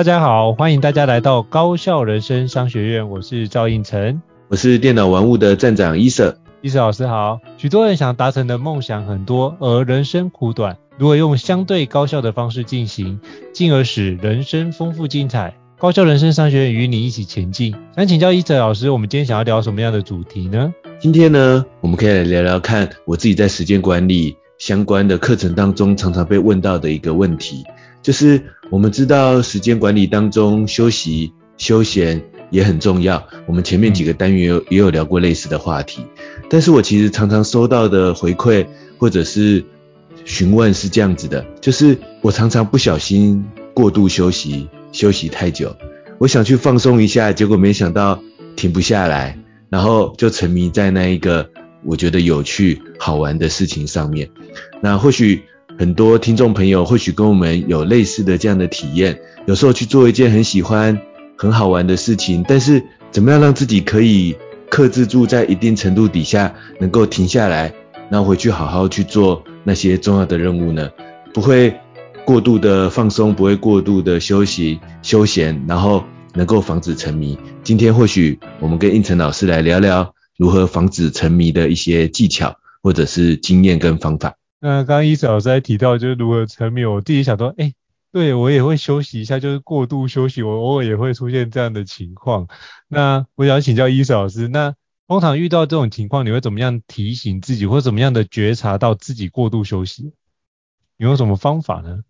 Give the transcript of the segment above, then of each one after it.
大家好，欢迎大家来到高校人生商学院，我是赵应成，我是电脑玩物的站长伊瑟，伊瑟老师好。许多人想达成的梦想很多，而人生苦短，如果用相对高效的方式进行，进而使人生丰富精彩？高校人生商学院与你一起前进。想请教伊瑟老师，我们今天想要聊什么样的主题呢？今天呢，我们可以来聊聊看我自己在时间管理相关的课程当中常常被问到的一个问题。就是我们知道时间管理当中休息休闲也很重要，我们前面几个单元有也有聊过类似的话题，但是我其实常常收到的回馈或者是询问是这样子的，就是我常常不小心过度休息，休息太久，我想去放松一下，结果没想到停不下来，然后就沉迷在那一个我觉得有趣好玩的事情上面，那或许。很多听众朋友或许跟我们有类似的这样的体验，有时候去做一件很喜欢、很好玩的事情，但是怎么样让自己可以克制住，在一定程度底下能够停下来，然后回去好好去做那些重要的任务呢？不会过度的放松，不会过度的休息休闲，然后能够防止沉迷。今天或许我们跟胤丞老师来聊聊如何防止沉迷的一些技巧，或者是经验跟方法。那刚刚伊瑟老师在提到就是如何沉迷，我自己想到，哎，对我也会休息一下，就是过度休息，我偶尔也会出现这样的情况。那我想请教伊瑟老师，那通常遇到这种情况，你会怎么样提醒自己，或怎么样的觉察到自己过度休息？你用什么方法呢？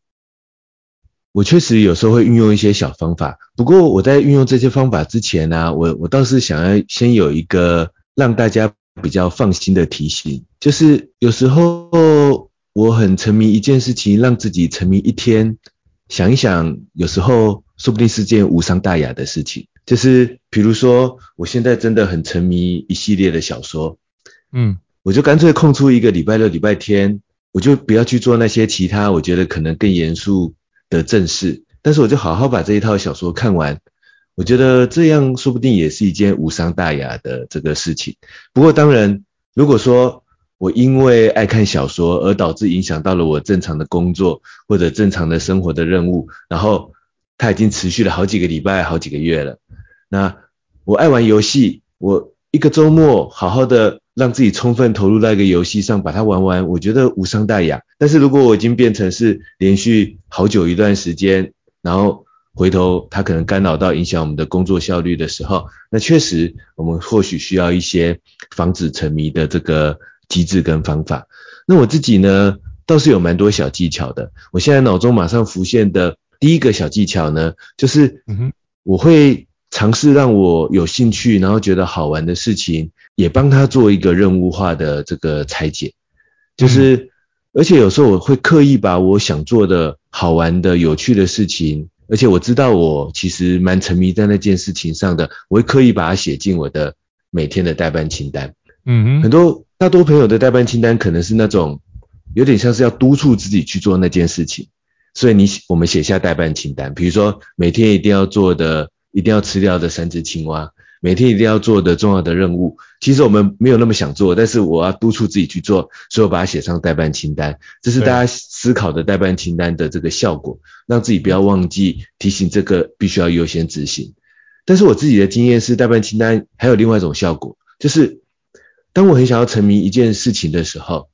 我确实有时候会运用一些小方法，不过我在运用这些方法之前呢、我我倒是想要先有一个让大家。比较放心的提醒，就是有时候我很沉迷一件事情，让自己沉迷一天，想一想，有时候说不定是件无伤大雅的事情。就是比如说，我现在真的很沉迷一系列的小说，嗯，我就干脆空出一个礼拜六、礼拜天，我就不要去做那些其他我觉得可能更严肃的正事，但是我就好好把这一套小说看完。我觉得这样说不定也是一件无伤大雅的这个事情。不过当然，如果说我因为爱看小说而导致影响到了我正常的工作或者正常的生活的任务，然后它已经持续了好几个礼拜、好几个月了。那我爱玩游戏，我一个周末好好的让自己充分投入在一个游戏上，把它玩完，我觉得无伤大雅。但是如果我已经变成是连续好久一段时间，然后回头，它可能干扰到影响我们的工作效率的时候，那确实我们或许需要一些防止沉迷的这个机制跟方法。那我自己呢，倒是有蛮多小技巧的。我现在脑中马上浮现的第一个小技巧呢，就是我会尝试让我有兴趣，然后觉得好玩的事情，也帮他做一个任务化的这个拆解。就是，而且有时候我会刻意把我想做的好玩的、有趣的事情。而且我知道我其实蛮沉迷在那件事情上的，我会刻意把它写进我的每天的待办清单。嗯哼，很多大多朋友的代办清单可能是那种有点像是要督促自己去做那件事情，所以你写我们写下代办清单，比如说每天一定要做的、一定要吃掉的三只青蛙。每天一定要做的重要的任务，其实我们没有那么想做，但是我要督促自己去做，所以我把它写上代办清单。这是大家思考的代办清单的这个效果，让自己不要忘记提醒这个必须要优先执行。但是我自己的经验是，代办清单还有另外一种效果，就是当我很想要沉迷一件事情的时候，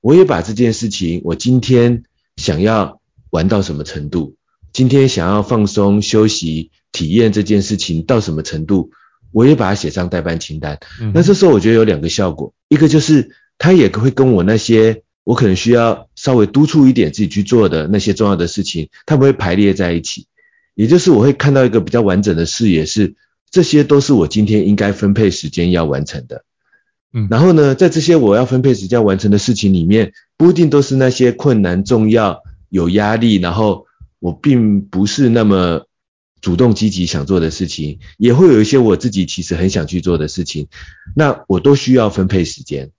我也把这件事情，我今天想要玩到什么程度，今天想要放松休息体验这件事情到什么程度。我也把它写上待办清单。那这时候我觉得有两个效果，一个就是它也会跟我那些我可能需要稍微督促一点自己去做的那些重要的事情，它不会排列在一起。也就是我会看到一个比较完整的视野，是这些都是我今天应该分配时间要完成的。然后呢，在这些我要分配时间完成的事情里面，不一定都是那些困难、重要、有压力，然后我并不是那么主动积极想做的事情，也会有一些我自己其实很想去做的事情，那我都需要分配时间。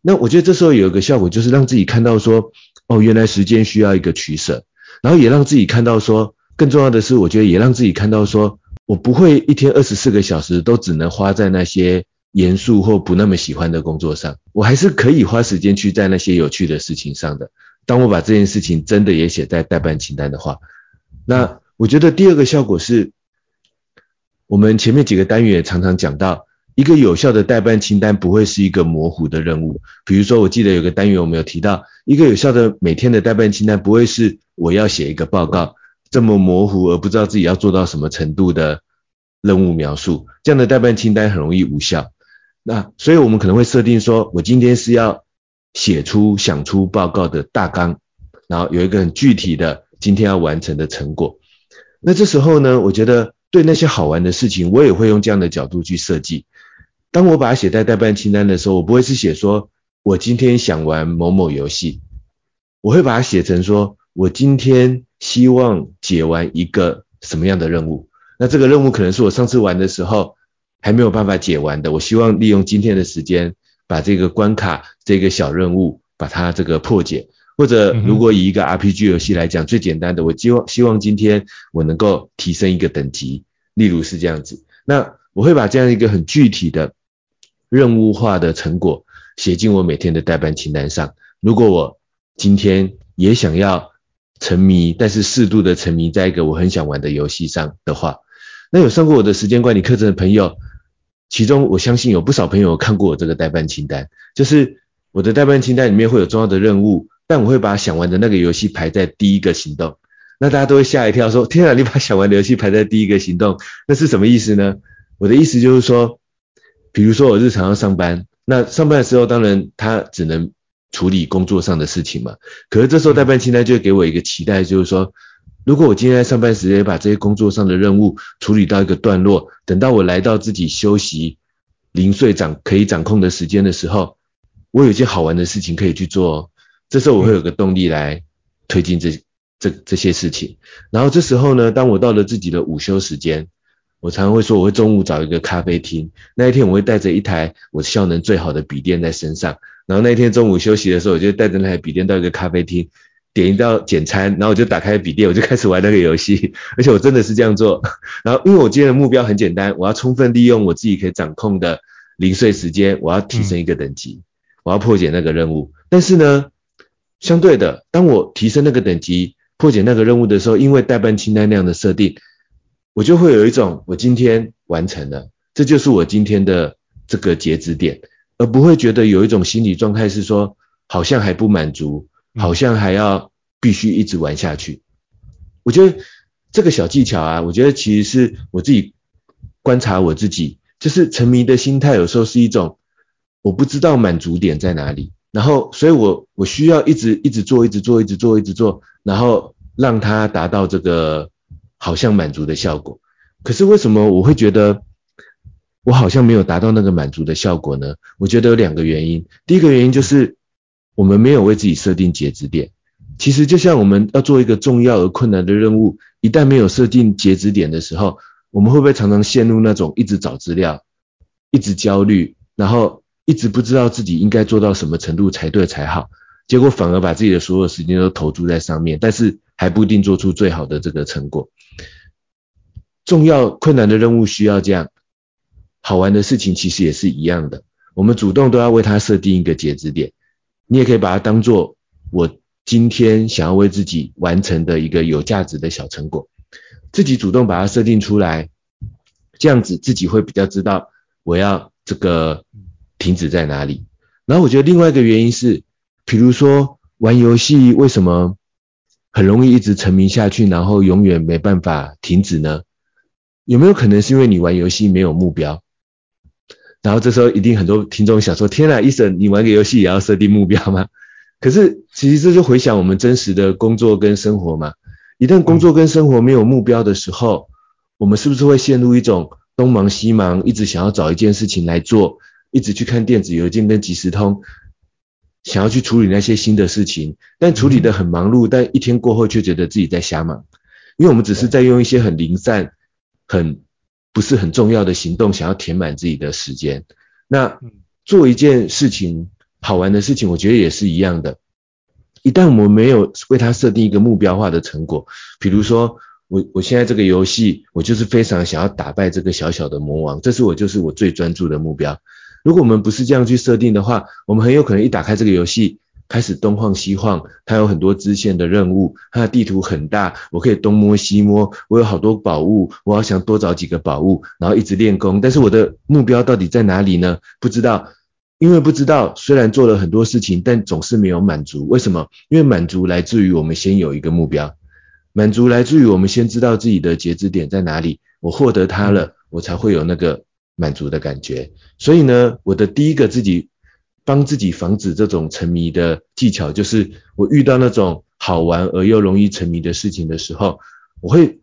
那我觉得这时候有一个效果，就是让自己看到说，哦，原来时间需要一个取舍，然后也让自己看到说，更重要的是，我觉得也让自己看到说，我不会一天二十四个小时都只能花在那些。严肃或不那么喜欢的工作上，我还是可以花时间去在那些有趣的事情上的。当我把这件事情真的也写在待办清单的话，那我觉得第二个效果是，我们前面几个单元也常常讲到，一个有效的待办清单不会是一个模糊的任务。比如说，我记得有个单元我们有提到，一个有效的每天的待办清单不会是我要写一个报告这么模糊而不知道自己要做到什么程度的任务描述，这样的待办清单很容易无效。那所以，我们可能会设定说，我今天是要写出、想出报告的大纲，然后有一个很具体的今天要完成的成果。那这时候呢，我觉得对那些好玩的事情，我也会用这样的角度去设计。当我把它写在待办清单的时候，我不会是写说我今天想玩某某游戏，我会把它写成说我今天希望解完一个什么样的任务。那这个任务可能是我上次玩的时候。还没有办法解完的，我希望利用今天的时间把这个关卡、这个小任务把它这个破解。或者如果以一个 RPG 游戏来讲，最简单的，我希望希望今天我能够提升一个等级，例如是这样子。那我会把这样一个很具体的任务化的成果写进我每天的待办清单上。如果我今天也想要沉迷，但是适度的沉迷在一个我很想玩的游戏上的话，那有上过我的时间管理课程的朋友。其中我相信有不少朋友看过我这个代办清单，就是我的代办清单里面会有重要的任务，但我会把想玩的那个游戏排在第一个行动。那大家都会吓一跳说，天啊，你把想玩的游戏排在第一个行动，那是什么意思呢？我的意思就是说，比如说我日常要上班，那上班的时候当然他只能处理工作上的事情嘛，可是这时候代办清单就会给我一个期待，就是说。如果我今天在上班时间把这些工作上的任务处理到一个段落，等到我来到自己休息、零碎掌可以掌控的时间的时候，我有一件好玩的事情可以去做。这时候我会有个动力来推进这这这些事情。然后这时候呢，当我到了自己的午休时间，我常常会说我会中午找一个咖啡厅。那一天我会带着一台我效能最好的笔电在身上。然后那一天中午休息的时候，我就带着那台笔电到一个咖啡厅。点一道简餐，然后我就打开笔电，我就开始玩那个游戏，而且我真的是这样做。然后因为我今天的目标很简单，我要充分利用我自己可以掌控的零碎时间，我要提升一个等级，我要破解那个任务。但是呢，相对的，当我提升那个等级，破解那个任务的时候，因为待办清单那样的设定，我就会有一种我今天完成了，这就是我今天的这个截止点，而不会觉得有一种心理状态是说好像还不满足。好像还要必须一直玩下去。我觉得这个小技巧啊，我觉得其实是我自己观察我自己，就是沉迷的心态有时候是一种我不知道满足点在哪里，然后所以我我需要一直一直做，一直做，一直做，一直做，然后让它达到这个好像满足的效果。可是为什么我会觉得我好像没有达到那个满足的效果呢？我觉得有两个原因。第一个原因就是。我们没有为自己设定截止点，其实就像我们要做一个重要而困难的任务，一旦没有设定截止点的时候，我们会不会常常陷入那种一直找资料、一直焦虑，然后一直不知道自己应该做到什么程度才对才好，结果反而把自己的所有时间都投注在上面，但是还不一定做出最好的这个成果。重要困难的任务需要这样，好玩的事情其实也是一样的，我们主动都要为它设定一个截止点。你也可以把它当做我今天想要为自己完成的一个有价值的小成果，自己主动把它设定出来，这样子自己会比较知道我要这个停止在哪里。然后我觉得另外一个原因是，比如说玩游戏为什么很容易一直沉迷下去，然后永远没办法停止呢？有没有可能是因为你玩游戏没有目标？然后这时候一定很多听众想说：天啊，医生，你玩个游戏也要设定目标吗？可是其实这就回想我们真实的工作跟生活嘛。一旦工作跟生活没有目标的时候，我们是不是会陷入一种东忙西忙，一直想要找一件事情来做，一直去看电子邮件跟即时通，想要去处理那些新的事情，但处理得很忙碌，但一天过后却觉得自己在瞎忙，因为我们只是在用一些很零散、很不是很重要的行动，想要填满自己的时间。那做一件事情，好玩的事情，我觉得也是一样的。一旦我们没有为它设定一个目标化的成果，比如说我我现在这个游戏，我就是非常想要打败这个小小的魔王，这是我就是我最专注的目标。如果我们不是这样去设定的话，我们很有可能一打开这个游戏，开始东晃西晃，它有很多支线的任务，它的地图很大，我可以东摸西摸，我有好多宝物，我要想多找几个宝物，然后一直练功，但是我的目标到底在哪里呢？不知道。因为不知道，虽然做了很多事情，但总是没有满足。为什么？因为满足来自于我们先有一个目标，满足来自于我们先知道自己的截止点在哪里，我获得它了，我才会有那个满足的感觉。所以呢，我的第一个自己帮自己防止这种沉迷的技巧，就是我遇到那种好玩而又容易沉迷的事情的时候，我会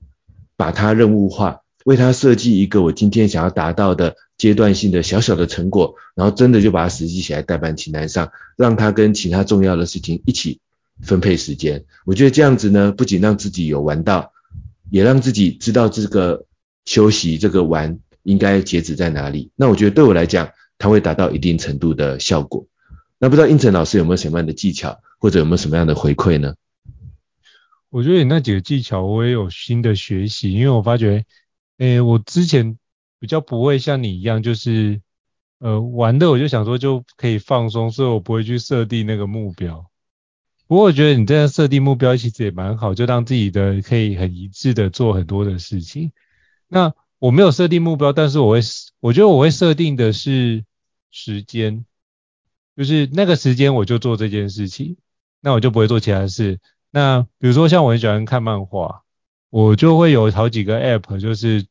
把它任务化，为它设计一个我今天想要达到的。阶段性的小小的成果，然后真的就把它实际起来待办清单上，让它跟其他重要的事情一起分配时间。我觉得这样子呢，不仅让自己有玩到，也让自己知道这个休息这个玩应该截止在哪里。那我觉得对我来讲，它会达到一定程度的效果。那不知道英成老师有没有什么样的技巧，或者有没有什么样的回馈呢？我觉得你那几个技巧我也有新的学习，因为我发觉，诶，我之前。比较不会像你一样，就是呃玩的，我就想说就可以放松，所以我不会去设定那个目标。不过我觉得你这样设定目标其实也蛮好，就让自己的可以很一致的做很多的事情。那我没有设定目标，但是我会，我觉得我会设定的是时间，就是那个时间我就做这件事情，那我就不会做其他事。那比如说像我很喜欢看漫画，我就会有好几个 app，就是。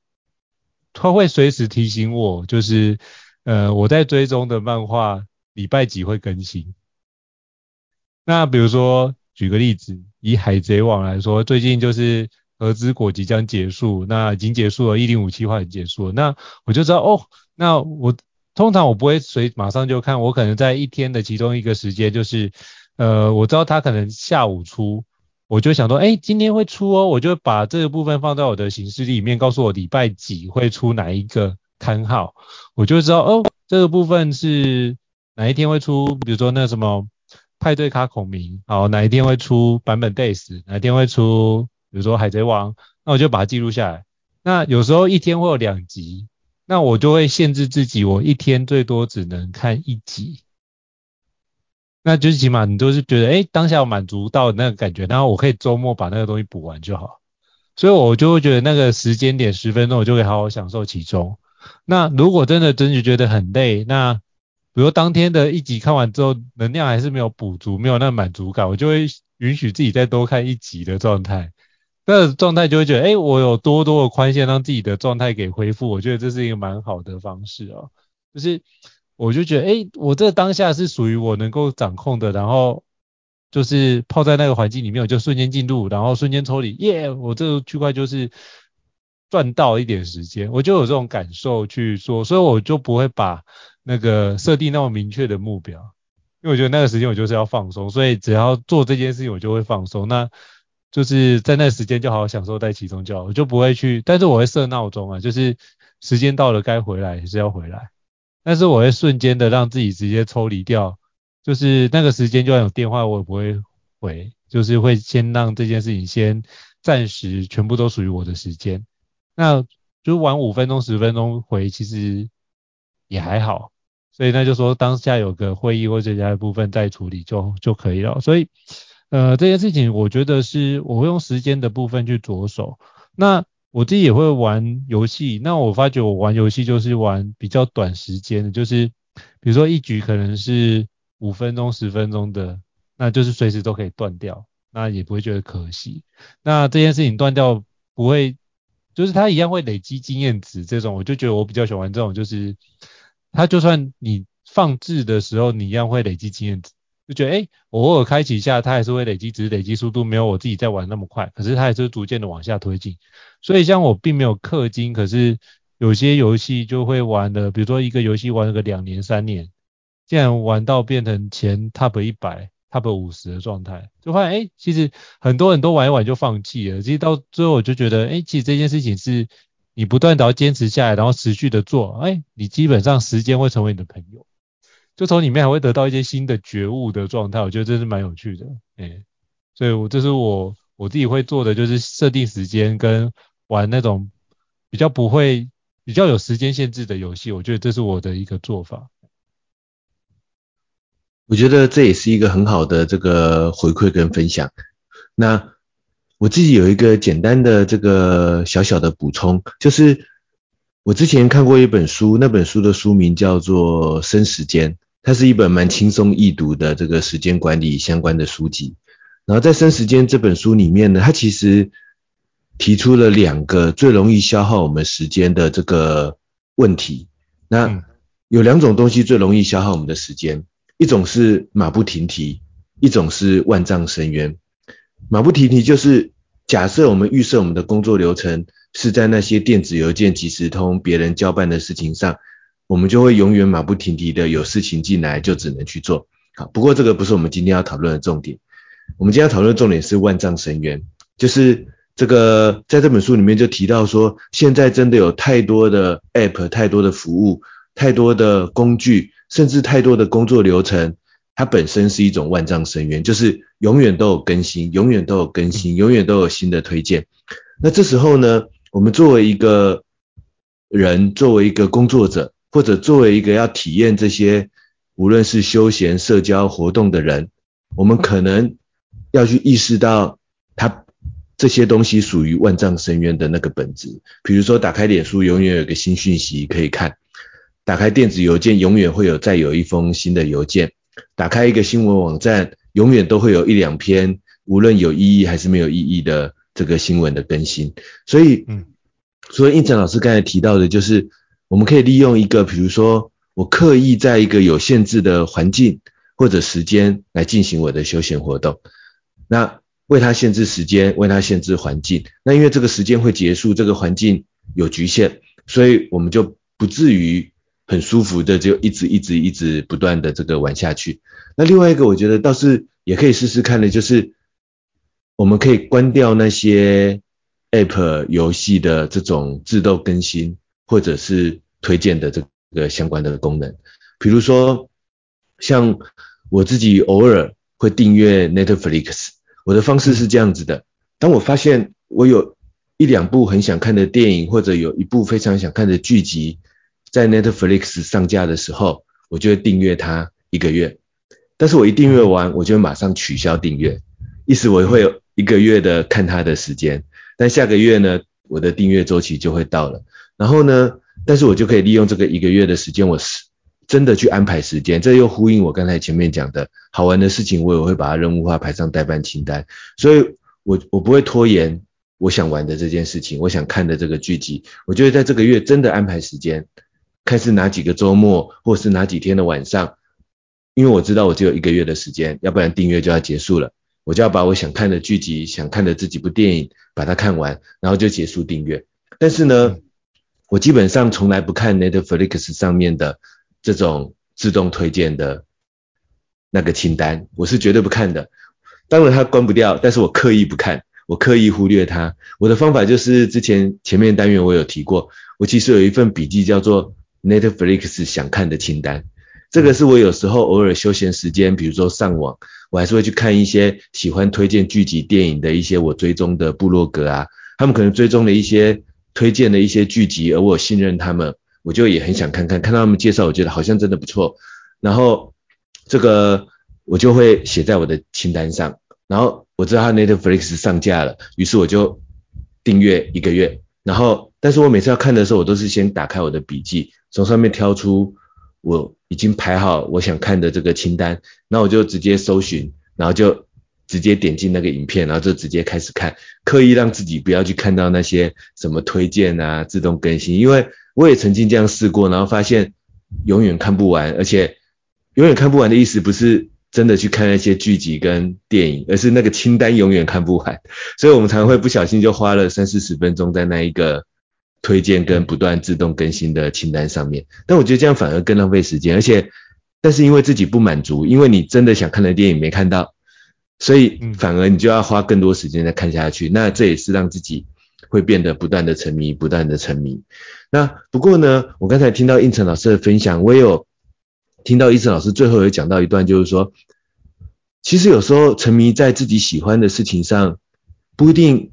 它会随时提醒我，就是呃我在追踪的漫画礼拜几会更新。那比如说举个例子，以海贼王来说，最近就是和之国即将结束，那已经结束了，一零五七话已经结束了，那我就知道哦，那我通常我不会随马上就看，我可能在一天的其中一个时间，就是呃我知道他可能下午出。我就想说，哎，今天会出哦，我就把这个部分放在我的行事历里面，告诉我礼拜几会出哪一个刊号，我就知道哦，这个部分是哪一天会出，比如说那什么派对卡孔明，好，哪一天会出版本 days，哪一天会出，比如说海贼王，那我就把它记录下来。那有时候一天会有两集，那我就会限制自己，我一天最多只能看一集。那就起码你都是觉得，哎，当下我满足到那个感觉，然后我可以周末把那个东西补完就好。所以我就会觉得那个时间点十分钟，我就可以好好享受其中。那如果真的真的觉得很累，那比如当天的一集看完之后，能量还是没有补足，没有那个满足感，我就会允许自己再多看一集的状态。那状态就会觉得，哎，我有多多的宽限，让自己的状态给恢复。我觉得这是一个蛮好的方式哦，就是。我就觉得，哎，我这当下是属于我能够掌控的，然后就是泡在那个环境里面，我就瞬间进入，然后瞬间抽离，耶！我这个区块就是赚到一点时间，我就有这种感受去说，所以我就不会把那个设定那么明确的目标，因为我觉得那个时间我就是要放松，所以只要做这件事情我就会放松，那就是在那时间就好好享受在其中就好，我就不会去，但是我会设闹钟啊，就是时间到了该回来还是要回来。但是我会瞬间的让自己直接抽离掉，就是那个时间就算有电话我也不会回，就是会先让这件事情先暂时全部都属于我的时间。那就晚五分钟十分钟回其实也还好，所以那就说当下有个会议或者其他的部分再处理就就可以了。所以呃这件事情我觉得是我会用时间的部分去着手。那我自己也会玩游戏，那我发觉我玩游戏就是玩比较短时间的，就是比如说一局可能是五分钟、十分钟的，那就是随时都可以断掉，那也不会觉得可惜。那这件事情断掉不会，就是它一样会累积经验值，这种我就觉得我比较喜欢这种，就是它就算你放置的时候，你一样会累积经验值。就觉得哎，我偶尔开启一下，它还是会累积，只是累积速度没有我自己在玩那么快，可是它还是逐渐的往下推进。所以像我并没有氪金，可是有些游戏就会玩了，比如说一个游戏玩了个两年三年，竟然玩到变成前 top 一百、top 五十的状态，就发现哎，其实很多人都玩一玩就放弃了。其实到最后我就觉得，哎，其实这件事情是你不断的要坚持下来，然后持续的做，哎，你基本上时间会成为你的朋友，就从里面还会得到一些新的觉悟的状态。我觉得这是蛮有趣的，哎，所以我这是我我自己会做的，就是设定时间跟玩那种比较不会。比较有时间限制的游戏，我觉得这是我的一个做法。我觉得这也是一个很好的这个回馈跟分享。那我自己有一个简单的这个小小的补充，就是我之前看过一本书，那本书的书名叫做《生时间》，它是一本蛮轻松易读的这个时间管理相关的书籍。然后在《生时间》这本书里面呢，它其实提出了两个最容易消耗我们时间的这个问题。那有两种东西最容易消耗我们的时间，一种是马不停蹄，一种是万丈深渊。马不停蹄就是假设我们预设我们的工作流程是在那些电子邮件、即时通、别人交办的事情上，我们就会永远马不停蹄的有事情进来就只能去做。好，不过这个不是我们今天要讨论的重点。我们今天要讨论的重点是万丈深渊，就是。这个在这本书里面就提到说，现在真的有太多的 App、太多的服务、太多的工具，甚至太多的工作流程，它本身是一种万丈深渊，就是永远都有更新，永远都有更新，永远都有新的推荐。那这时候呢，我们作为一个人，作为一个工作者，或者作为一个要体验这些无论是休闲、社交活动的人，我们可能要去意识到它。这些东西属于万丈深渊的那个本质，比如说打开脸书，永远有个新讯息可以看；打开电子邮件，永远会有再有一封新的邮件；打开一个新闻网站，永远都会有一两篇无论有意义还是没有意义的这个新闻的更新。所以，嗯，所以应成老师刚才提到的，就是我们可以利用一个，比如说我刻意在一个有限制的环境或者时间来进行我的休闲活动，那。为它限制时间，为它限制环境。那因为这个时间会结束，这个环境有局限，所以我们就不至于很舒服的就一直一直一直不断的这个玩下去。那另外一个我觉得倒是也可以试试看的，就是我们可以关掉那些 App 游戏的这种自动更新或者是推荐的这个相关的功能。比如说像我自己偶尔会订阅 Netflix。我的方式是这样子的，当我发现我有一两部很想看的电影，或者有一部非常想看的剧集，在 Netflix 上架的时候，我就会订阅它一个月。但是我一订阅完，我就马上取消订阅，意思我会有一个月的看它的时间。但下个月呢，我的订阅周期就会到了。然后呢，但是我就可以利用这个一个月的时间，我是。真的去安排时间，这又呼应我刚才前面讲的，好玩的事情我也会把它任务化排上待办清单，所以我我不会拖延我想玩的这件事情，我想看的这个剧集，我就会在这个月真的安排时间，看是哪几个周末或是哪几天的晚上，因为我知道我只有一个月的时间，要不然订阅就要结束了，我就要把我想看的剧集、想看的这几部电影把它看完，然后就结束订阅。但是呢，我基本上从来不看 Netflix 上面的。这种自动推荐的那个清单，我是绝对不看的。当然它关不掉，但是我刻意不看，我刻意忽略它。我的方法就是之前前面单元我有提过，我其实有一份笔记叫做 Netflix 想看的清单。这个是我有时候偶尔休闲时间，比如说上网，我还是会去看一些喜欢推荐剧集、电影的一些我追踪的部落格啊，他们可能追踪了一些推荐的一些剧集，而我信任他们。我就也很想看看，看到他们介绍，我觉得好像真的不错，然后这个我就会写在我的清单上，然后我知道他 Netflix 上架了，于是我就订阅一个月，然后但是我每次要看的时候，我都是先打开我的笔记，从上面挑出我已经排好我想看的这个清单，那我就直接搜寻，然后就直接点进那个影片，然后就直接开始看，刻意让自己不要去看到那些什么推荐啊、自动更新，因为。我也曾经这样试过，然后发现永远看不完，而且永远看不完的意思不是真的去看那些剧集跟电影，而是那个清单永远看不完。所以我们常会不小心就花了三四十分钟在那一个推荐跟不断自动更新的清单上面。但我觉得这样反而更浪费时间，而且，但是因为自己不满足，因为你真的想看的电影没看到，所以反而你就要花更多时间再看下去。那这也是让自己会变得不断的沉迷，不断的沉迷。那不过呢，我刚才听到应成老师的分享，我也有听到应成老师最后有讲到一段，就是说，其实有时候沉迷在自己喜欢的事情上，不一定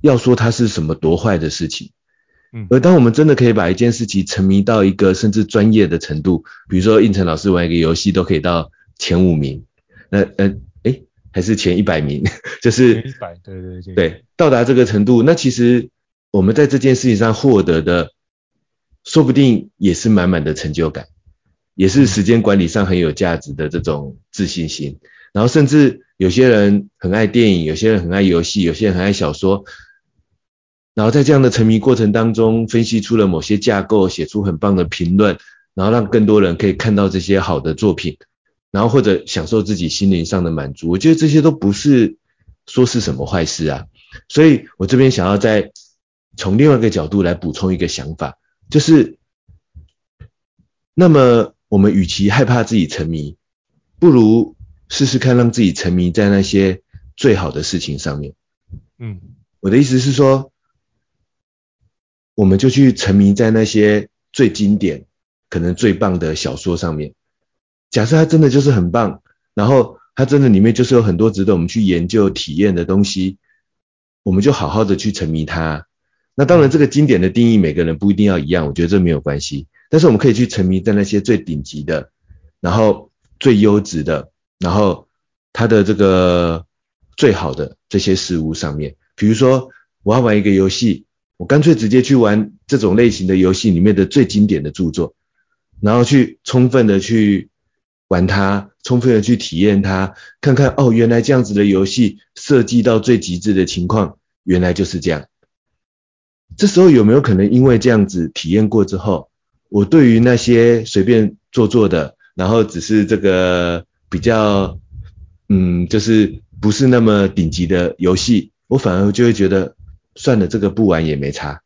要说它是什么多坏的事情。嗯，而当我们真的可以把一件事情沉迷到一个甚至专业的程度，比如说应成老师玩一个游戏都可以到前五名，那呃，诶，还是前一百名，就是前一百，对对对，对，到达这个程度，那其实我们在这件事情上获得的，说不定也是满满的成就感，也是时间管理上很有价值的这种自信心。然后甚至有些人很爱电影，有些人很爱游戏，有些人很爱小说。然后在这样的沉迷过程当中，分析出了某些架构，写出很棒的评论，然后让更多人可以看到这些好的作品，然后或者享受自己心灵上的满足。我觉得这些都不是说是什么坏事啊。所以我这边想要再从另外一个角度来补充一个想法，就是，那么我们与其害怕自己沉迷，不如试试看让自己沉迷在那些最好的事情上面。嗯，我的意思是说。我们就去沉迷在那些最经典、可能最棒的小说上面。假设它真的就是很棒，然后它真的里面就是有很多值得我们去研究、体验的东西，我们就好好的去沉迷它。那当然，这个经典的定义每个人不一定要一样，我觉得这没有关系。但是我们可以去沉迷在那些最顶级的，然后最优质的，然后它的这个最好的这些事物上面。比如说，我要玩一个游戏。我干脆直接去玩这种类型的游戏里面的最经典的著作，然后去充分的去玩它，充分的去体验它，看看哦，原来这样子的游戏设计到最极致的情况，原来就是这样。这时候有没有可能因为这样子体验过之后，我对于那些随便做做的，然后只是这个比较，嗯，就是不是那么顶级的游戏，我反而就会觉得。算了，这个不玩也没差，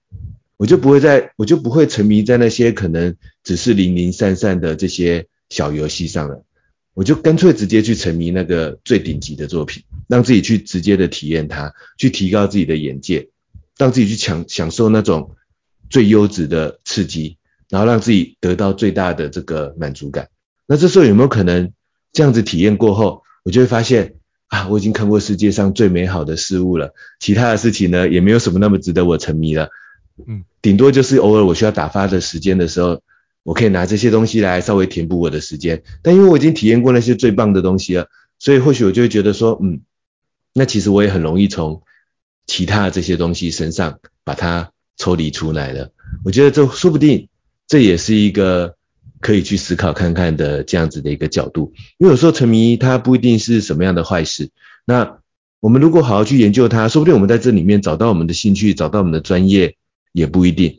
我就不会在，我就不会沉迷在那些可能只是零零散散的这些小游戏上了，我就干脆直接去沉迷那个最顶级的作品，让自己去直接的体验它，去提高自己的眼界，让自己去享享受那种最优质的刺激，然后让自己得到最大的这个满足感。那这时候有没有可能这样子体验过后，我就会发现。啊，我已经看过世界上最美好的事物了，其他的事情呢，也没有什么那么值得我沉迷了。嗯，顶多就是偶尔我需要打发的时间的时候，我可以拿这些东西来稍微填补我的时间。但因为我已经体验过那些最棒的东西了，所以或许我就会觉得说，嗯，那其实我也很容易从其他的这些东西身上把它抽离出来了。我觉得这说不定这也是一个。可以去思考看看的这样子的一个角度，因为有时候沉迷它不一定是什么样的坏事。那我们如果好好去研究它，说不定我们在这里面找到我们的兴趣，找到我们的专业也不一定。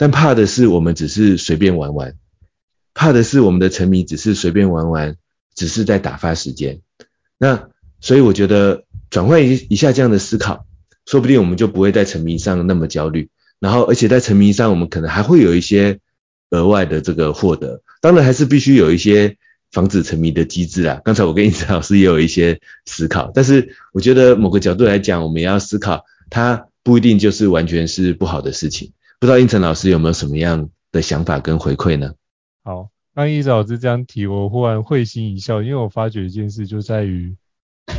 但怕的是我们只是随便玩玩，怕的是我们的沉迷只是随便玩玩，只是在打发时间。那所以我觉得转换一一下这样的思考，说不定我们就不会在沉迷上那么焦虑。然后而且在沉迷上，我们可能还会有一些。额外的这个获得，当然还是必须有一些防止沉迷的机制啊。刚才我跟胤丞老师也有一些思考，但是我觉得某个角度来讲，我们也要思考，它不一定就是完全是不好的事情。不知道胤丞老师有没有什么样的想法跟回馈呢？好，当胤丞老师这样提，我忽然会心一笑，因为我发觉一件事就在于，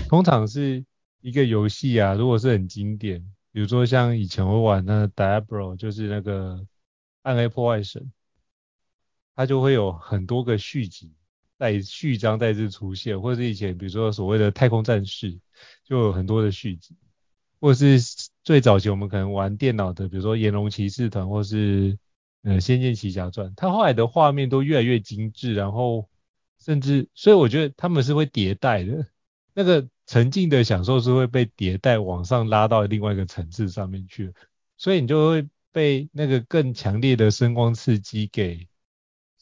通常是一个游戏啊，如果是很经典，比如说像以前我玩那 Diablo，就是那个暗黑破坏神。它就会有很多个续集，在序章再次出现，或者是以前比如说所谓的太空战士，就有很多的续集，或者是最早期我们可能玩电脑的，比如说炎龙骑士团，或是呃仙剑奇侠传，它后来的画面都越来越精致，然后甚至，所以我觉得他们是会迭代的，那个沉浸的享受是会被迭代往上拉到另外一个层次上面去，所以你就会被那个更强烈的声光刺激给。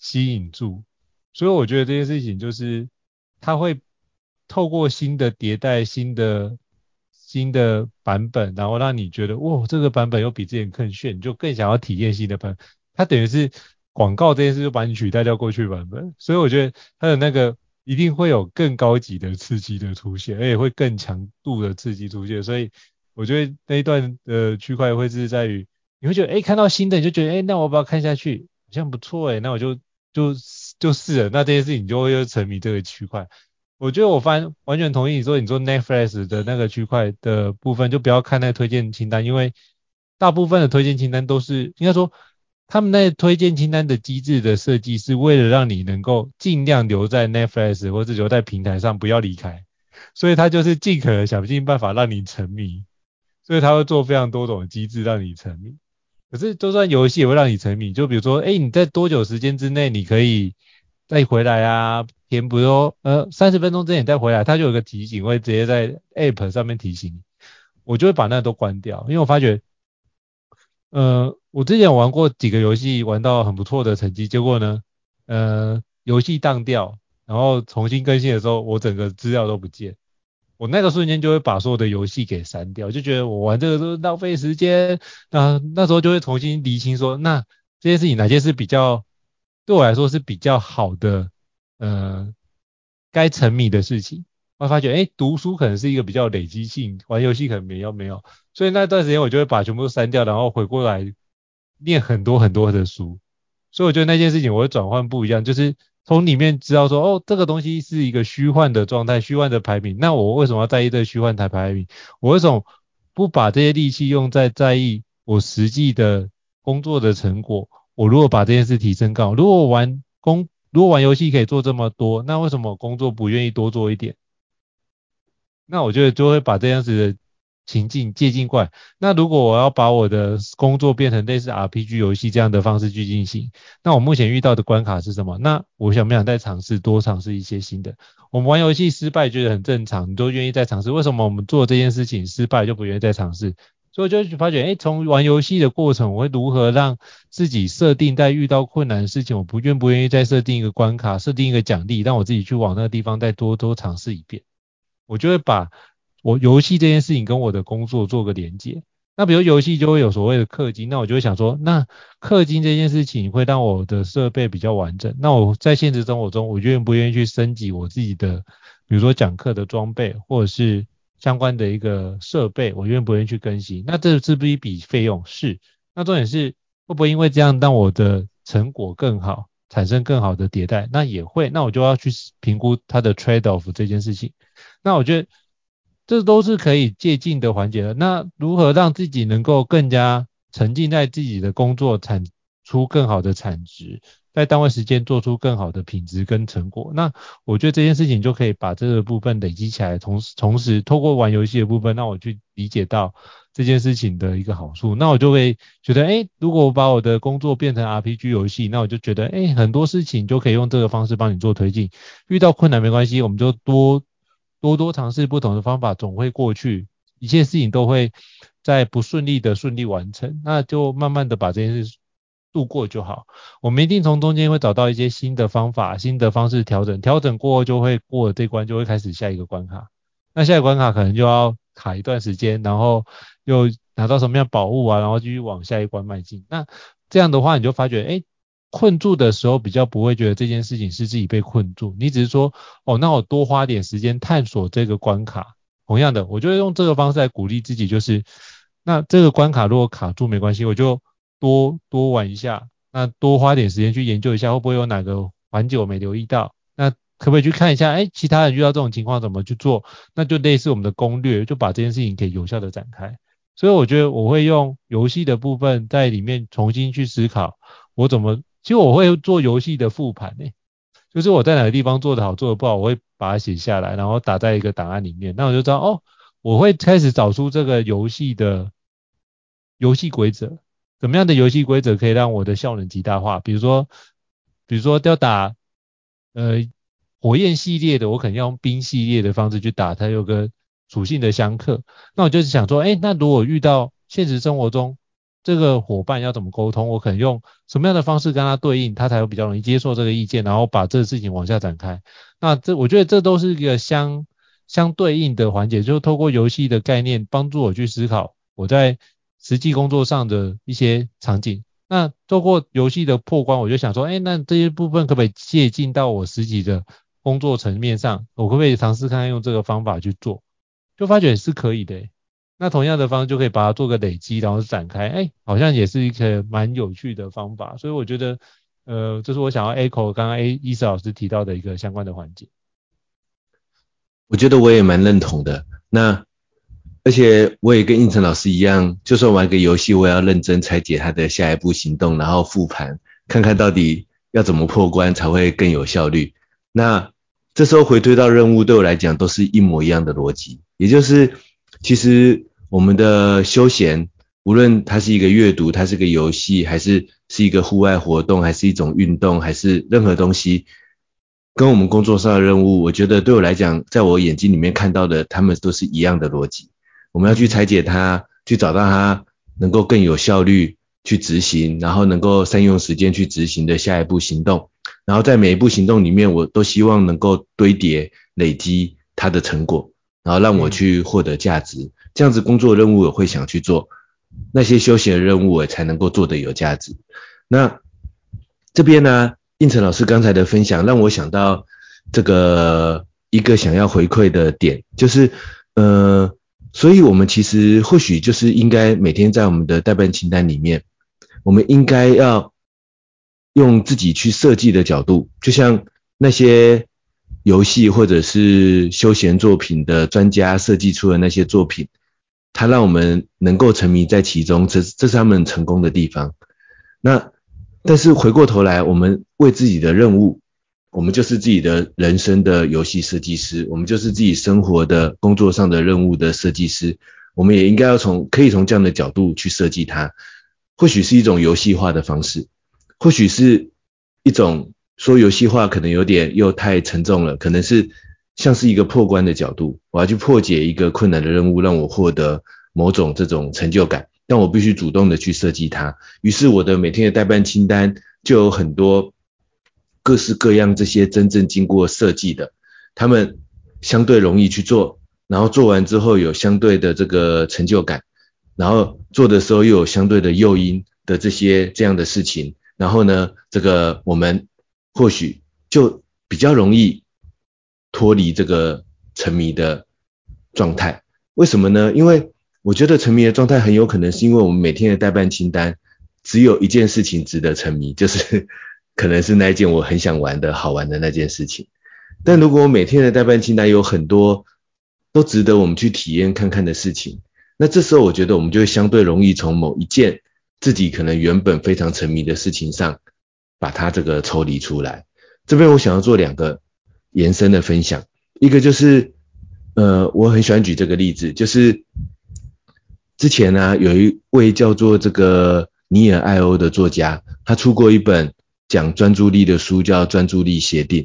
吸引住，所以我觉得这件事情就是，它会透过新的迭代、新的新的版本，然后让你觉得哇，这个版本又比之前更炫，你就更想要体验新的版本。它等于是广告这件事就把你取代掉过去版本，所以我觉得它的那个一定会有更高级的刺激的出现，而且会更强度的刺激出现。所以我觉得那一段的区块会是在于，你会觉得哎，看到新的你就觉得哎，那我把它看下去？好像不错哎，那我就就就试了，那这件事情就会又沉迷这个区块。我觉得我翻完全同意你说，你做 Netflix 的那个区块的部分，就不要看那推荐清单，因为大部分的推荐清单都是应该说，他们那推荐清单的机制的设计是为了让你能够尽量留在 Netflix 或者留在平台上，不要离开，所以他就是尽可能想尽办法让你沉迷，所以他会做非常多种机制让你沉迷。可是就算游戏也会让你沉迷，就比如说，哎，你在多久时间之内你可以再回来啊？填不多，呃，三十分钟之前再回来，它就有个提醒，会直接在 App 上面提醒你。我就会把那都关掉，因为我发觉，呃，我之前玩过几个游戏，玩到很不错的成绩，结果呢，呃，游戏当掉，然后重新更新的时候，我整个资料都不见。我那个瞬间就会把所有的游戏给删掉，就觉得我玩这个都是浪费时间。那那时候就会重新厘清说，那这件事情哪些是比较对我来说是比较好的。呃，该沉迷的事情，我发觉，诶，读书可能是一个比较累积性，玩游戏可能没有没有，所以那段时间我就会把全部都删掉，然后回过来念很多很多的书。所以我觉得那件事情我会转换不一样，就是从里面知道说，哦，这个东西是一个虚幻的状态，虚幻的排名。那我为什么要在意这个虚幻台排名？我为什么不把这些力气用在在意我实际的工作的成果？我如果把这件事提升高，如果玩工。如果玩游戏可以做这么多，那为什么工作不愿意多做一点？那我觉得就会把这样子的情境借进过来。那如果我要把我的工作变成类似 RPG 游戏这样的方式去进行，那我目前遇到的关卡是什么？那我想不想再尝试多尝试一些新的？我们玩游戏失败觉得很正常，你都愿意再尝试，为什么我们做这件事情失败就不愿意再尝试？所以我就发觉，哎，从玩游戏的过程，我会如何让自己设定在遇到困难的事情，我不愿不愿意再设定一个关卡，设定一个奖励，让我自己去往那个地方再多多尝试一遍。我就会把我游戏这件事情跟我的工作做个连接。那比如游戏就会有所谓的氪金，那我就会想说，那氪金这件事情会让我的设备比较完整。那我在现实生活中，我愿不愿意去升级我自己的，比如说讲课的装备，或者是。相关的一个设备，我愿不愿意去更新？那这是不是一笔费用？是。那重点是会不会因为这样让我的成果更好，产生更好的迭代？那也会。那我就要去评估它的 trade off 这件事情。那我觉得这都是可以借鉴的环节了。那如何让自己能够更加沉浸在自己的工作，产出更好的产值？在单位时间做出更好的品质跟成果，那我觉得这件事情就可以把这个部分累积起来，同时同时透过玩游戏的部分，让我去理解到这件事情的一个好处，那我就会觉得，哎，如果我把我的工作变成 RPG 游戏，那我就觉得，哎，很多事情就可以用这个方式帮你做推进。遇到困难没关系，我们就多多多尝试不同的方法，总会过去，一切事情都会在不顺利的顺利完成，那就慢慢的把这件事。度过就好，我们一定从中间会找到一些新的方法、新的方式调整，调整过后就会过了这关，就会开始下一个关卡。那下一个关卡可能就要卡一段时间，然后又拿到什么样宝物啊，然后继续往下一关迈进。那这样的话，你就发觉，哎，困住的时候比较不会觉得这件事情是自己被困住，你只是说，哦，那我多花点时间探索这个关卡。同样的，我就会用这个方式来鼓励自己，就是，那这个关卡如果卡住没关系，我就。多多玩一下，那多花点时间去研究一下，会不会有哪个环节我没留意到？那可不可以去看一下？哎，其他人遇到这种情况怎么去做？那就类似我们的攻略，就把这件事情可以有效的展开。所以我觉得我会用游戏的部分在里面重新去思考，我怎么，其实我会做游戏的复盘诶，就是我在哪个地方做得好，做得不好，我会把它写下来，然后打在一个档案里面，那我就知道哦，我会开始找出这个游戏的游戏规则。怎么样的游戏规则可以让我的效能极大化？比如说，比如说要打呃火焰系列的，我可能要用冰系列的方式去打，它有个属性的相克。那我就是想说，哎，那如果遇到现实生活中这个伙伴要怎么沟通，我可能用什么样的方式跟他对应，他才会比较容易接受这个意见，然后把这个事情往下展开。那这我觉得这都是一个相相对应的环节，就是透过游戏的概念帮助我去思考我在实际工作上的一些场景。那透过游戏的破关，我就想说，哎，那这些部分可不可以借镜到我实际的工作层面上？我可不可以尝试看看用这个方法去做？就发觉是可以的。那同样的方式就可以把它做个累积，然后展开，哎，好像也是一个蛮有趣的方法。所以我觉得，呃，这是我想要 echo 刚刚 A 伊斯老师提到的一个相关的环节。我觉得我也蛮认同的。那而且我也跟应成老师一样，就算玩个游戏，我也要认真拆解他的下一步行动，然后复盘，看看到底要怎么破关才会更有效率。那这时候回推到任务，对我来讲都是一模一样的逻辑，也就是其实我们的休闲，无论它是一个阅读，它是个游戏，还是是一个户外活动，还是一种运动，还是任何东西。跟我们工作上的任务，我觉得对我来讲，在我眼睛里面看到的，他们都是一样的逻辑。我们要去拆解它，去找到它能够更有效率去执行，然后能够善用时间去执行的下一步行动。然后在每一步行动里面，我都希望能够堆叠累积它的成果，然后让我去获得价值。这样子工作任务我会想去做，那些休闲的任务我才能够做得有价值。那这边呢？应成老师刚才的分享让我想到这个一个想要回馈的点，就是呃，所以我们其实或许就是应该每天在我们的待办清单里面，我们应该要用自己去设计的角度，就像那些游戏或者是休闲作品的专家设计出的那些作品，它让我们能够沉迷在其中，这这是他们成功的地方。那但是回过头来，我们为自己的任务，我们就是自己的人生的游戏设计师，我们就是自己生活的工作上的任务的设计师。我们也应该要从可以从这样的角度去设计它，或许是一种游戏化的方式，或许是一种说游戏化可能有点又太沉重了，可能是像是一个破关的角度，我要去破解一个困难的任务，让我获得某种这种成就感。但我必须主动的去设计它，于是我的每天的待办清单就有很多各式各样这些真正经过设计的，他们相对容易去做，然后做完之后有相对的这个成就感，然后做的时候又有相对的诱因的这些这样的事情，然后呢，这个我们或许就比较容易脱离这个沉迷的状态。为什么呢？因为我觉得沉迷的状态很有可能是因为我们每天的代办清单只有一件事情值得沉迷，就是可能是那一件我很想玩的好玩的那件事情。但如果我每天的待办清单有很多都值得我们去体验看看的事情，那这时候我觉得我们就会相对容易从某一件自己可能原本非常沉迷的事情上把它这个抽离出来。这边我想要做两个延伸的分享，一个就是呃，我很喜欢举这个例子，就是。之前呢、有一位叫做这个尼尔艾欧的作家，他出过一本讲专注力的书，叫《专注力协定》。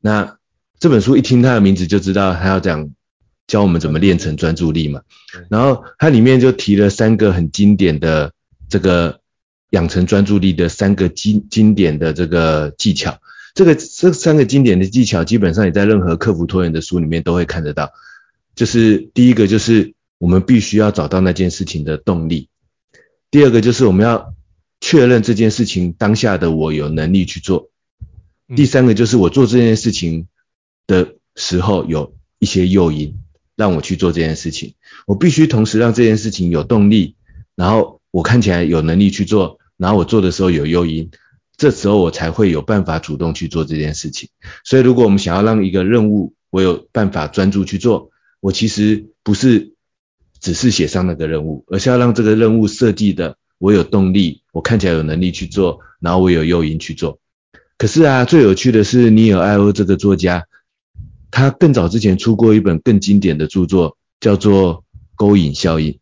那这本书一听他的名字就知道他要讲教我们怎么练成专注力嘛。然后它里面就提了三个很经典的这个养成专注力的三个经经典的这个技巧。这个这三个经典的技巧，基本上你在任何克服拖延的书里面都会看得到。就是第一个就是。我们必须要找到那件事情的动力。第二个就是我们要确认这件事情当下的我有能力去做。第三个就是我做这件事情的时候有一些诱因让我去做这件事情。我必须同时让这件事情有动力，然后我看起来有能力去做，然后我做的时候有诱因，这时候我才会有办法主动去做这件事情。所以如果我们想要让一个任务我有办法专注去做，我其实不是。只是写上那个任务，而是要让这个任务设计的我有动力，我看起来有能力去做，然后我有诱因去做。可是啊，最有趣的是尼尔艾欧这个作家，他更早之前出过一本更经典的著作，叫做《勾引效应》。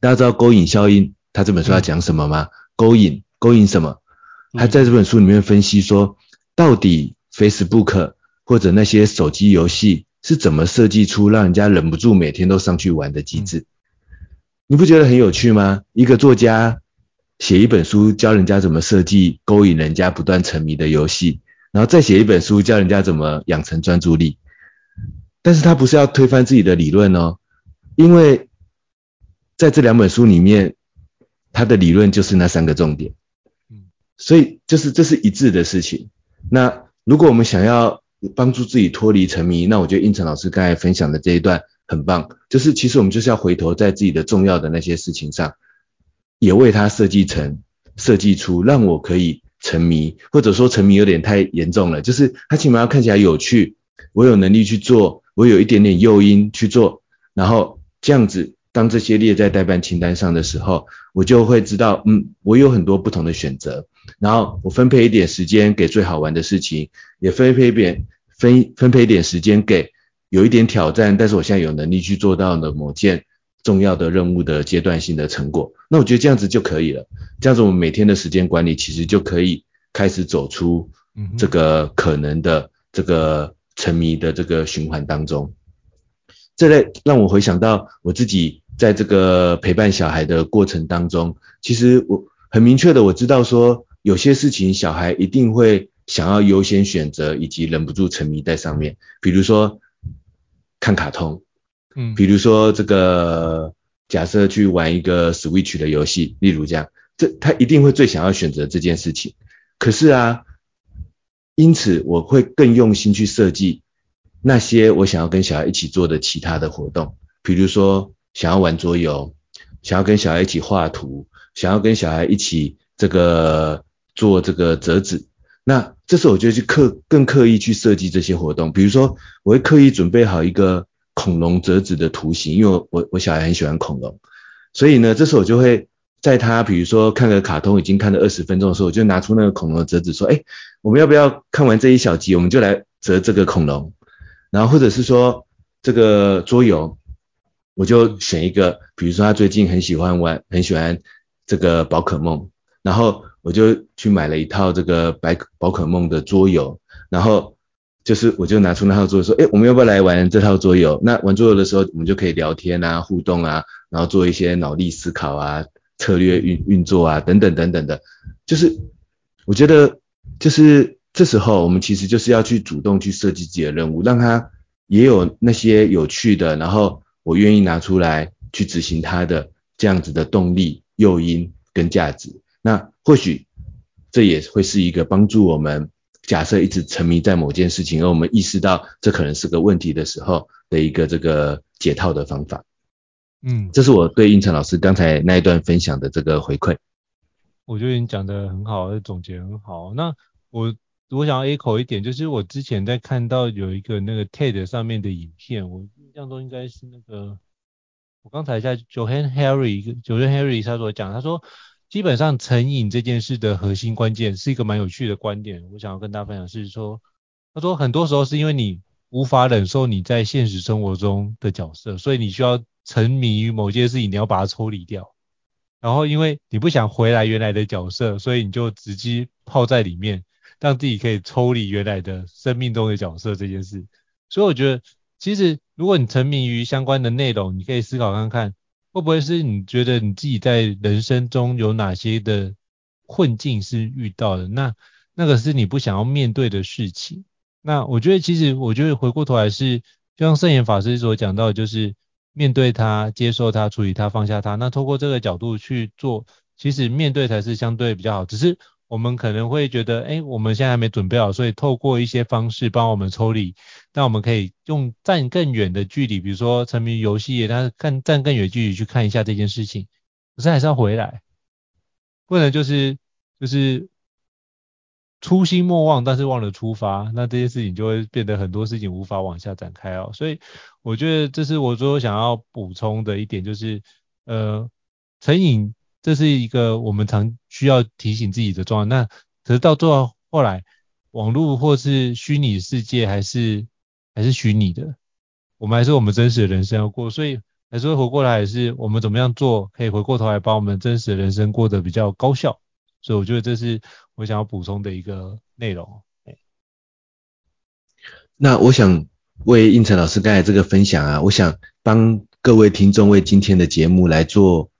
大家知道勾引效应，他这本书要讲什么吗？勾引，勾引什么？他在这本书里面分析说，到底 Facebook 或者那些手机游戏。是怎么设计出让人家忍不住每天都上去玩的机制？你不觉得很有趣吗？一个作家写一本书教人家怎么设计勾引人家不断沉迷的游戏，然后再写一本书教人家怎么养成专注力。但是他不是要推翻自己的理论哦，因为在这两本书里面，他的理论就是那三个重点，所以就是这是一致的事情。那如果我们想要帮助自己脱离沉迷，那我觉得应成老师刚才分享的这一段很棒，就是其实我们就是要回头在自己的重要的那些事情上，也为它设计成设计出让我可以沉迷，或者说沉迷有点太严重了，就是它起码要看起来有趣，我有能力去做，我有一点点诱因去做，然后这样子，当这些列在待办清单上的时候，我就会知道，嗯，我有很多不同的选择。然后我分配一点时间给最好玩的事情，也分配一点分分配一点时间给有一点挑战，但是我现在有能力去做到的某件重要的任务的阶段性的成果。那我觉得这样子就可以了。这样子我们每天的时间管理其实就可以开始走出这个可能的这个沉迷的这个循环当中。这类让我回想到我自己在这个陪伴小孩的过程当中，其实我很明确的我知道说。有些事情小孩一定会想要优先选择，以及忍不住沉迷在上面，比如说看卡通，嗯，比如说这个假设去玩一个 Switch 的游戏，例如这样，这他一定会最想要选择这件事情。可是啊，因此我会更用心去设计那些我想要跟小孩一起做的其他的活动，比如说想要玩桌游，想要跟小孩一起画图，想要跟小孩一起这个。做这个折纸，那这时候我就去刻更刻意去设计这些活动，比如说我会刻意准备好一个恐龙折纸的图形，因为我我小孩很喜欢恐龙，所以呢，这时候我就会在他比如说看个卡通已经看了二十分钟的时候，我就拿出那个恐龙的折纸说，哎，我们要不要看完这一小集，我们就来折这个恐龙，然后或者是说这个桌游，我就选一个，比如说他最近很喜欢玩，很喜欢这个宝可梦，然后。我就去买了一套这个百宝可梦的桌游，然后就是我就拿出那套桌游说，哎，我们要不要来玩这套桌游？那玩桌游的时候，我们就可以聊天啊、互动啊，然后做一些脑力思考啊、策略运运作啊等等等等的。就是我觉得，就是这时候我们其实就是要去主动去设计自己的任务，让他也有那些有趣的，然后我愿意拿出来去执行他的这样子的动力、诱因跟价值。那或许这也会是一个帮助我们假设一直沉迷在某件事情，而我们意识到这可能是个问题的时候的一个这个解套的方法。嗯，这是我对应成老师刚才那一段分享的这个回馈。我觉得你讲的很好，总结很好。那我我想要 echo 一点，就是我之前在看到有一个那个 TED 上面的影片，我印象中应该是那个我刚才在 Johann Harry，Johann Harry 他所讲，他说。基本上成瘾这件事的核心关键是一个蛮有趣的观点，我想要跟大家分享是说，他说很多时候是因为你无法忍受你在现实生活中的角色，所以你需要沉迷于某件事情，你要把它抽离掉。然后因为你不想回来原来的角色，所以你就直接泡在里面，让自己可以抽离原来的生命中的角色这件事。所以我觉得，其实如果你沉迷于相关的内容，你可以思考看看。会不会是你觉得你自己在人生中有哪些的困境是遇到的？那那个是你不想要面对的事情。那我觉得其实我觉得回过头来是，就像圣严法师所讲到，就是面对它、接受它、处理它、放下它。那透过这个角度去做，其实面对才是相对比较好。只是。我们可能会觉得，哎，我们现在还没准备好，所以透过一些方式帮我们抽离，那我们可以用站更远的距离，比如说沉迷游戏，但是看站更远距离去看一下这件事情，可是还是要回来，不能就是就是初心莫忘，但是忘了出发，那这些事情就会变得很多事情无法往下展开哦。所以我觉得这是我最后想要补充的一点，就是呃，成瘾。这是一个我们常需要提醒自己的状态。那可是到最后后来，网络或是虚拟世界还是还是虚拟的，我们还是我们真实的人生要过，所以还是会回过来，还是我们怎么样做可以回过头来把我们真实的人生过得比较高效。所以我觉得这是我想要补充的一个内容。那我想为应成老师刚才这个分享啊，我想帮各位听众为今天的节目来做。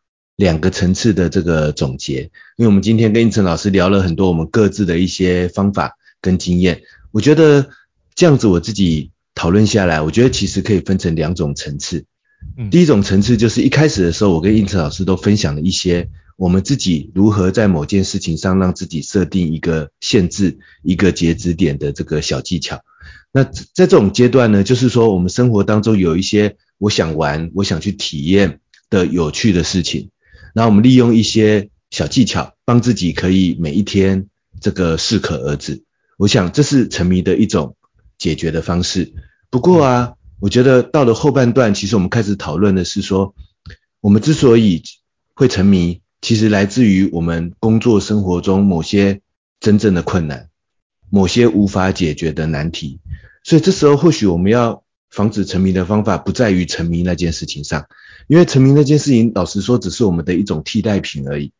两个层次的这个总结，因为我们今天跟胤丞老师聊了很多我们各自的一些方法跟经验，我觉得这样子我自己讨论下来，我觉得其实可以分成两种层次。第一种层次就是一开始的时候，我跟应成老师都分享了一些我们自己如何在某件事情上让自己设定一个限制、一个截止点的这个小技巧。那在这种阶段呢，就是说我们生活当中有一些我想玩、我想去体验的有趣的事情，然后我们利用一些小技巧，帮自己可以每一天这个适可而止。我想这是沉迷的一种解决的方式。不过啊。我觉得到了后半段，其实我们开始讨论的是说，我们之所以会沉迷，其实来自于我们工作生活中某些真正的困难，某些无法解决的难题。所以这时候或许我们要防止沉迷的方法，不在于沉迷那件事情上，因为沉迷那件事情，老实说，只是我们的一种替代品而已。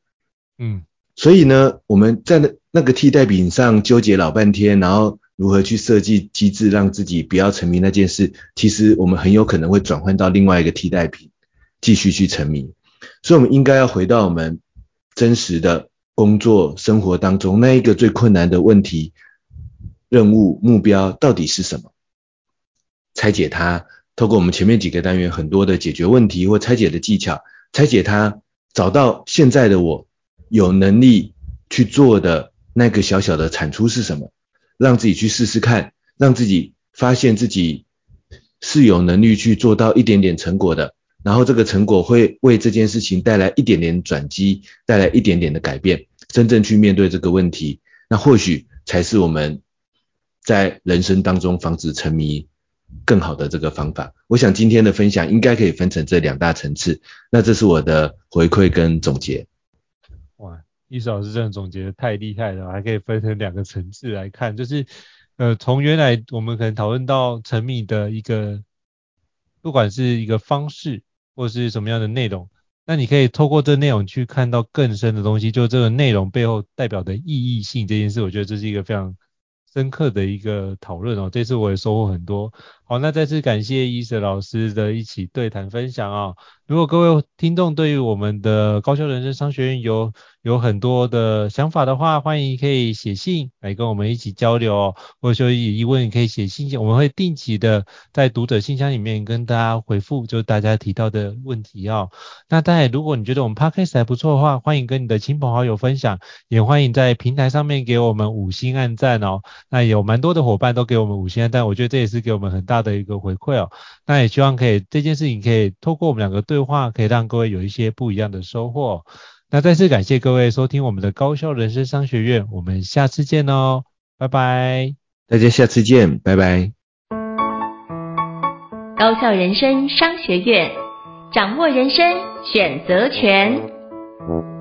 嗯，所以呢，我们在那那个替代品上纠结老半天，然后。如何去设计机制，让自己不要沉迷那件事？其实我们很有可能会转换到另外一个替代品，继续去沉迷。所以，我们应该要回到我们真实的工作生活当中，那一个最困难的问题、任务、目标到底是什么？拆解它，透过我们前面几个单元很多的解决问题或拆解的技巧，拆解它，找到现在的我有能力去做的那个小小的产出是什么？让自己去试试看，让自己发现自己是有能力去做到一点点成果的，然后这个成果会为这件事情带来一点点转机，带来一点点的改变，真正去面对这个问题，那或许才是我们在人生当中防止沉迷更好的这个方法。我想今天的分享应该可以分成这两大层次，那这是我的回馈跟总结。哇。伊斯老师这样总结的太厉害了，还可以分成两个层次来看，就是呃从原来我们可能讨论到沉迷的一个，不管是一个方式或是什么样的内容，那你可以透过这内容去看到更深的东西，就这个内容背后代表的意义性这件事，我觉得这是一个非常深刻的一个讨论哦。这次我也收获很多。好，那再次感谢伊瑟老师的一起对谈分享啊、哦。如果各位听众对于我们的高效人生商学院有有很多的想法的话，欢迎可以写信来跟我们一起交流哦，或者说有疑问可以写信，我们会定期的在读者信箱里面跟大家回复，就大家提到的问题哦。那当然，如果你觉得我们 Podcast 还不错的话，欢迎跟你的亲朋好友分享，也欢迎在平台上面给我们五星按赞哦。那有蛮多的伙伴都给我们五星按赞，我觉得这也是给我们很大的一个回馈哦。那也希望可以这件事情可以透过我们两个对话，可以让各位有一些不一样的收获。那再次感谢各位收听我们的高校人生商学院，我们下次见哦，拜拜。大家下次见，拜拜。高校人生商学院，掌握人生选择权。